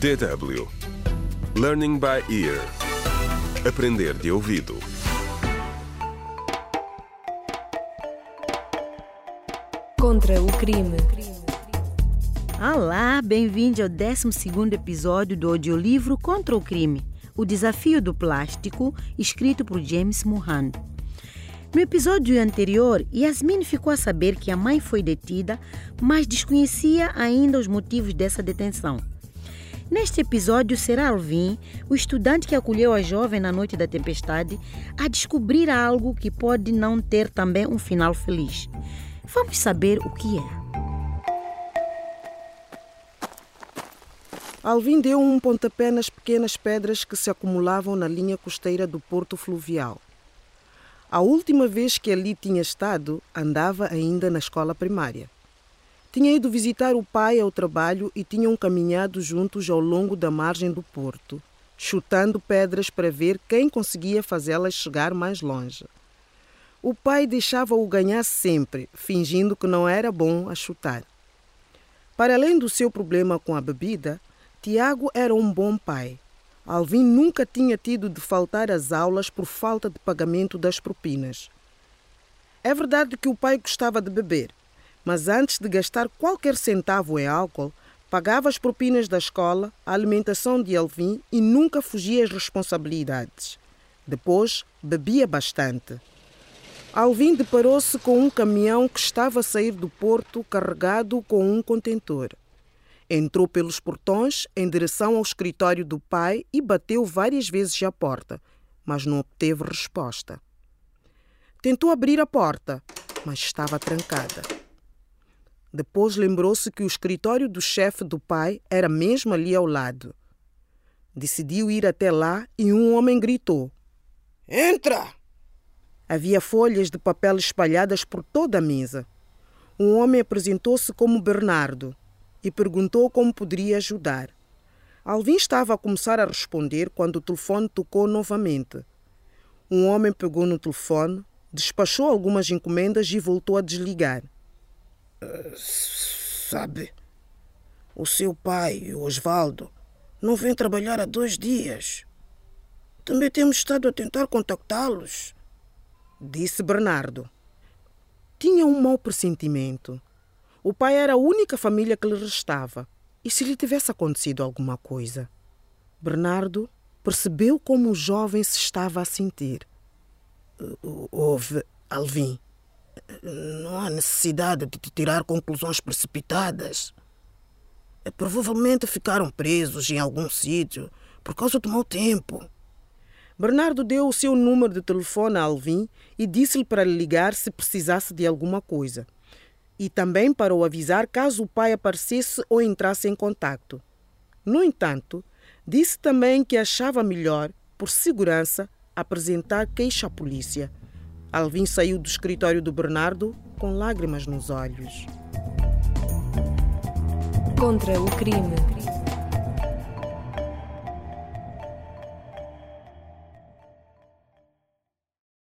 DW Learning by Ear Aprender de ouvido Contra o crime. Olá, bem-vindo ao 12 episódio do audiolivro Contra o Crime, o desafio do plástico, escrito por James Mohan. No episódio anterior, Yasmin ficou a saber que a mãe foi detida, mas desconhecia ainda os motivos dessa detenção. Neste episódio, será Alvin, o estudante que acolheu a jovem na noite da tempestade, a descobrir algo que pode não ter também um final feliz. Vamos saber o que é. Alvin deu um pontapé nas pequenas pedras que se acumulavam na linha costeira do porto fluvial. A última vez que ali tinha estado, andava ainda na escola primária. Tinha ido visitar o pai ao trabalho e tinham caminhado juntos ao longo da margem do porto, chutando pedras para ver quem conseguia fazê-las chegar mais longe. O pai deixava-o ganhar sempre, fingindo que não era bom a chutar. Para além do seu problema com a bebida, Tiago era um bom pai. Alvin nunca tinha tido de faltar às aulas por falta de pagamento das propinas. É verdade que o pai gostava de beber, mas antes de gastar qualquer centavo em álcool, pagava as propinas da escola, a alimentação de Alvin e nunca fugia às responsabilidades. Depois, bebia bastante. Alvin deparou-se com um caminhão que estava a sair do porto carregado com um contentor. Entrou pelos portões em direção ao escritório do pai e bateu várias vezes à porta, mas não obteve resposta. Tentou abrir a porta, mas estava trancada. Depois lembrou-se que o escritório do chefe do pai era mesmo ali ao lado. Decidiu ir até lá e um homem gritou: Entra! Havia folhas de papel espalhadas por toda a mesa. Um homem apresentou-se como Bernardo e perguntou como poderia ajudar. Alvin estava a começar a responder quando o telefone tocou novamente. Um homem pegou no telefone, despachou algumas encomendas e voltou a desligar. Sabe, o seu pai, o Osvaldo, não vem trabalhar há dois dias. Também temos estado a tentar contactá-los, disse Bernardo. Tinha um mau pressentimento. O pai era a única família que lhe restava. E se lhe tivesse acontecido alguma coisa? Bernardo percebeu como o jovem se estava a sentir. Houve, Alvin. Não há necessidade de tirar conclusões precipitadas. Provavelmente ficaram presos em algum sítio por causa do mau tempo. Bernardo deu o seu número de telefone a Alvin e disse-lhe para ligar se precisasse de alguma coisa. E também para o avisar caso o pai aparecesse ou entrasse em contato. No entanto, disse também que achava melhor, por segurança, apresentar queixa à polícia. Alvin saiu do escritório do Bernardo com lágrimas nos olhos. Contra o crime.